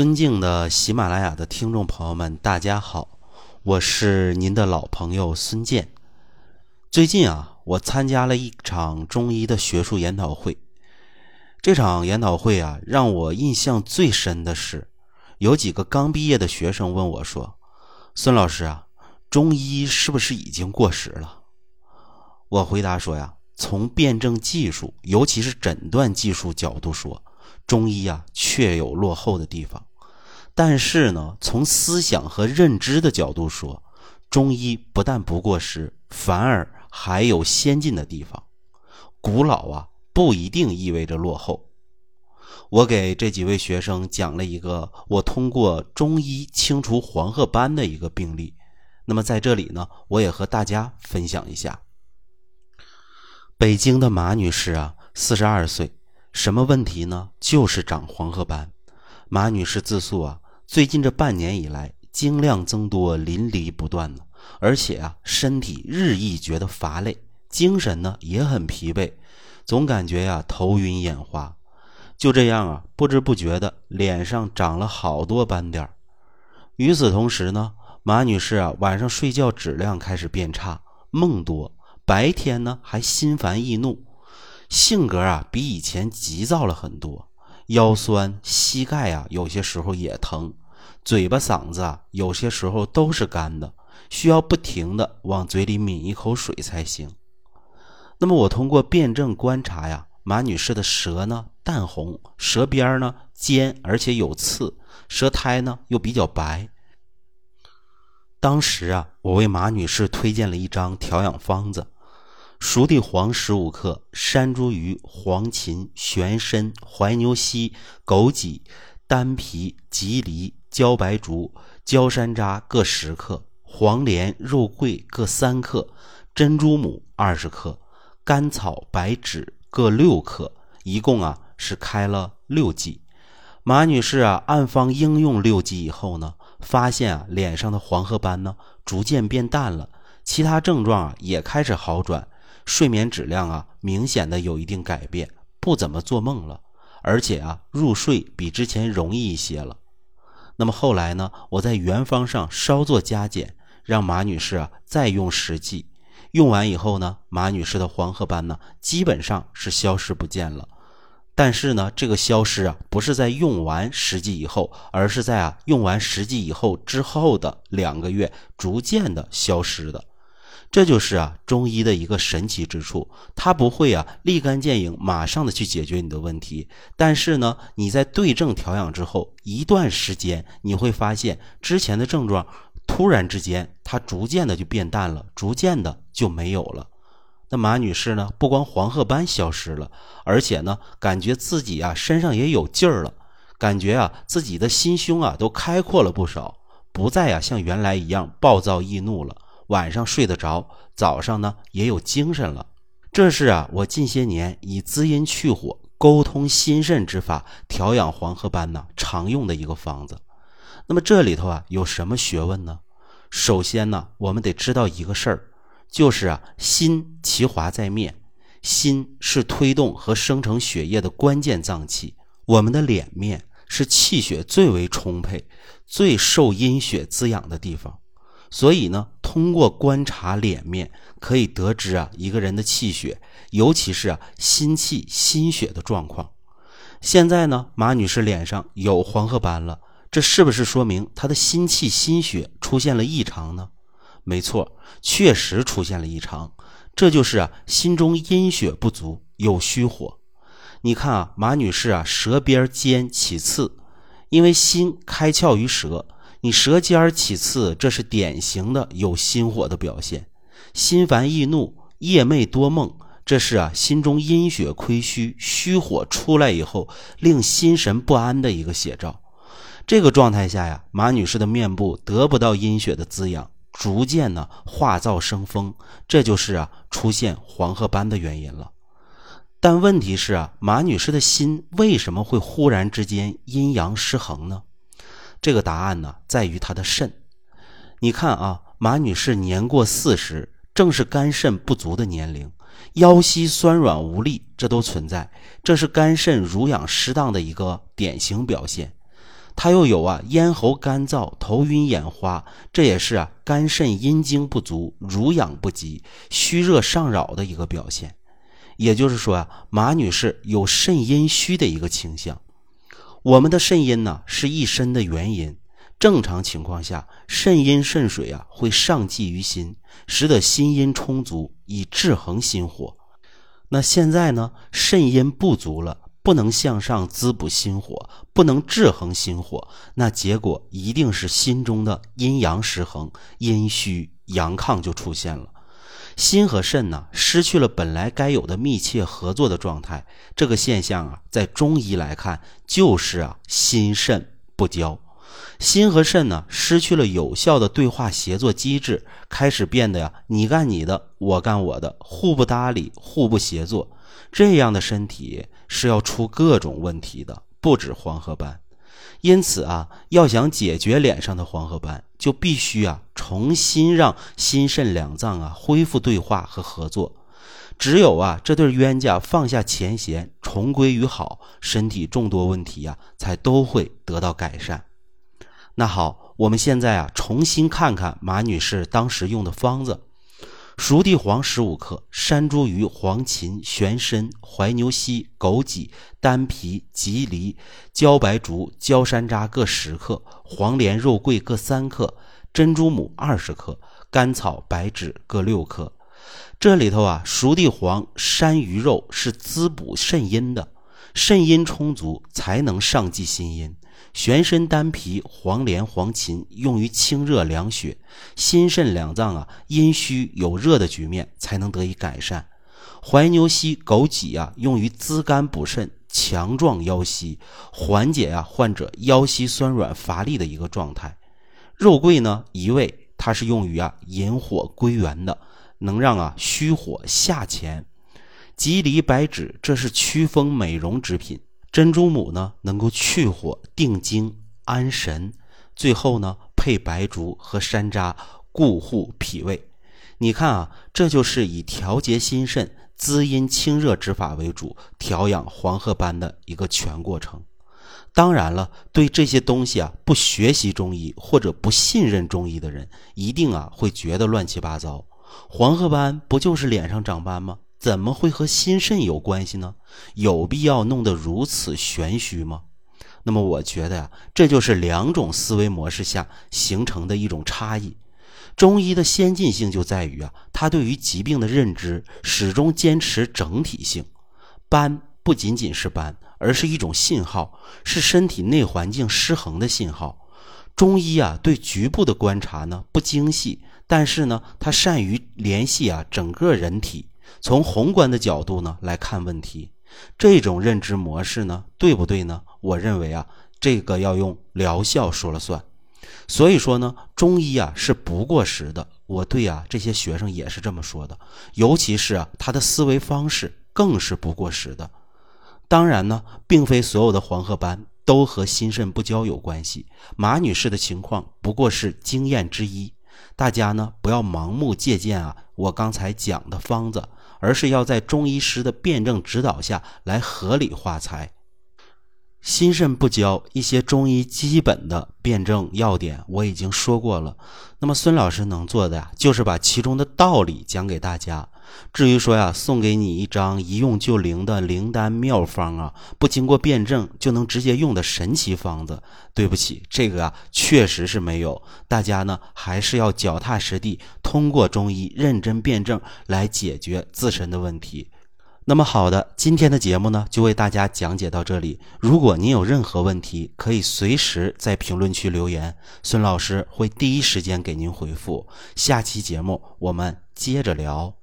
尊敬的喜马拉雅的听众朋友们，大家好，我是您的老朋友孙健。最近啊，我参加了一场中医的学术研讨会。这场研讨会啊，让我印象最深的是，有几个刚毕业的学生问我说：“孙老师啊，中医是不是已经过时了？”我回答说呀，从辩证技术，尤其是诊断技术角度说。中医啊，确有落后的地方，但是呢，从思想和认知的角度说，中医不但不过时，反而还有先进的地方。古老啊，不一定意味着落后。我给这几位学生讲了一个我通过中医清除黄褐斑的一个病例。那么在这里呢，我也和大家分享一下。北京的马女士啊，四十二岁。什么问题呢？就是长黄褐斑。马女士自诉啊，最近这半年以来，经量增多，淋漓不断呢，而且啊，身体日益觉得乏累，精神呢也很疲惫，总感觉呀头晕眼花。就这样啊，不知不觉的脸上长了好多斑点与此同时呢，马女士啊晚上睡觉质量开始变差，梦多，白天呢还心烦易怒。性格啊，比以前急躁了很多，腰酸，膝盖啊，有些时候也疼，嘴巴、嗓子啊，有些时候都是干的，需要不停的往嘴里抿一口水才行。那么我通过辩证观察呀，马女士的舌呢淡红，舌边呢尖而且有刺，舌苔呢又比较白。当时啊，我为马女士推荐了一张调养方子。熟地黄十五克，山茱萸、黄芩、玄参、怀牛膝、枸杞、丹皮、吉梨、焦白术、焦山楂各十克，黄连、肉桂各三克，珍珠母二十克，甘草、白芷各六克，一共啊是开了六剂。马女士啊，按方应用六剂以后呢，发现啊脸上的黄褐斑呢逐渐变淡了，其他症状啊也开始好转。睡眠质量啊，明显的有一定改变，不怎么做梦了，而且啊，入睡比之前容易一些了。那么后来呢，我在原方上稍作加减，让马女士啊再用十剂。用完以后呢，马女士的黄褐斑呢基本上是消失不见了。但是呢，这个消失啊，不是在用完十剂以后，而是在啊用完十剂以后之后的两个月逐渐的消失的。这就是啊，中医的一个神奇之处，它不会啊立竿见影，马上的去解决你的问题。但是呢，你在对症调养之后一段时间，你会发现之前的症状突然之间它逐渐的就变淡了，逐渐的就没有了。那马女士呢，不光黄褐斑消失了，而且呢，感觉自己啊身上也有劲儿了，感觉啊自己的心胸啊都开阔了不少，不再啊像原来一样暴躁易怒了。晚上睡得着，早上呢也有精神了。这是啊，我近些年以滋阴去火、沟通心肾之法调养黄褐斑呢常用的一个方子。那么这里头啊有什么学问呢？首先呢，我们得知道一个事儿，就是啊，心其华在面，心是推动和生成血液的关键脏器。我们的脸面是气血最为充沛、最受阴血滋养的地方。所以呢，通过观察脸面，可以得知啊一个人的气血，尤其是啊心气心血的状况。现在呢，马女士脸上有黄褐斑了，这是不是说明她的心气心血出现了异常呢？没错，确实出现了异常，这就是啊心中阴血不足，有虚火。你看啊，马女士啊舌边尖起刺，因为心开窍于舌。你舌尖起刺，这是典型的有心火的表现；心烦易怒、夜寐多梦，这是啊心中阴血亏虚、虚火出来以后令心神不安的一个写照。这个状态下呀，马女士的面部得不到阴血的滋养，逐渐呢化燥生风，这就是啊出现黄褐斑的原因了。但问题是啊，马女士的心为什么会忽然之间阴阳失衡呢？这个答案呢，在于她的肾。你看啊，马女士年过四十，正是肝肾不足的年龄，腰膝酸软无力，这都存在，这是肝肾濡养失当的一个典型表现。他又有啊咽喉干燥、头晕眼花，这也是啊肝肾阴精不足、濡养不及、虚热上扰的一个表现。也就是说啊，马女士有肾阴虚的一个倾向。我们的肾阴呢是一身的元阴，正常情况下，肾阴肾水啊会上济于心，使得心阴充足，以制衡心火。那现在呢，肾阴不足了。不能向上滋补心火，不能制衡心火，那结果一定是心中的阴阳失衡，阴虚阳亢就出现了。心和肾呢，失去了本来该有的密切合作的状态。这个现象啊，在中医来看，就是啊心肾不交。心和肾呢，失去了有效的对话协作机制，开始变得呀，你干你的，我干我的，互不搭理，互不协作。这样的身体是要出各种问题的，不止黄褐斑。因此啊，要想解决脸上的黄褐斑，就必须啊重新让心肾两脏啊恢复对话和合作。只有啊这对冤家放下前嫌，重归于好，身体众多问题呀才都会得到改善。那好，我们现在啊重新看看马女士当时用的方子。熟地黄十五克，山茱萸、黄芩、玄参、怀牛膝、枸杞、丹皮、棘藜、焦白术、焦山楂各十克，黄连、肉桂各三克，珍珠母二十克，甘草、白芷各六克。这里头啊，熟地黄、山萸肉是滋补肾阴的，肾阴充足才能上济心阴。玄参、丹皮、黄连、黄芩用于清热凉血，心肾两脏啊阴虚有热的局面才能得以改善。怀牛膝、枸杞啊用于滋肝补肾，强壮腰膝，缓解啊患者腰膝酸软乏力的一个状态。肉桂呢一味，它是用于啊引火归元的，能让啊虚火下潜。吉藜、白芷，这是祛风美容之品。珍珠母呢，能够去火、定惊、安神。最后呢，配白术和山楂，固护脾胃。你看啊，这就是以调节心肾、滋阴清热之法为主，调养黄褐斑的一个全过程。当然了，对这些东西啊，不学习中医或者不信任中医的人，一定啊会觉得乱七八糟。黄褐斑不就是脸上长斑吗？怎么会和心肾有关系呢？有必要弄得如此玄虚吗？那么我觉得呀，这就是两种思维模式下形成的一种差异。中医的先进性就在于啊，它对于疾病的认知始终坚持整体性。斑不仅仅是斑，而是一种信号，是身体内环境失衡的信号。中医啊，对局部的观察呢不精细，但是呢，它善于联系啊整个人体。从宏观的角度呢来看问题，这种认知模式呢对不对呢？我认为啊，这个要用疗效说了算。所以说呢，中医啊是不过时的。我对啊这些学生也是这么说的，尤其是啊他的思维方式更是不过时的。当然呢，并非所有的黄褐斑都和心肾不交有关系。马女士的情况不过是经验之一，大家呢不要盲目借鉴啊我刚才讲的方子。而是要在中医师的辩证指导下来合理化裁。心肾不交，一些中医基本的辩证要点我已经说过了。那么孙老师能做的呀，就是把其中的道理讲给大家。至于说呀，送给你一张一用就灵的灵丹妙方啊，不经过辩证就能直接用的神奇方子，对不起，这个啊确实是没有。大家呢还是要脚踏实地，通过中医认真辩证来解决自身的问题。那么好的，今天的节目呢就为大家讲解到这里。如果您有任何问题，可以随时在评论区留言，孙老师会第一时间给您回复。下期节目我们接着聊。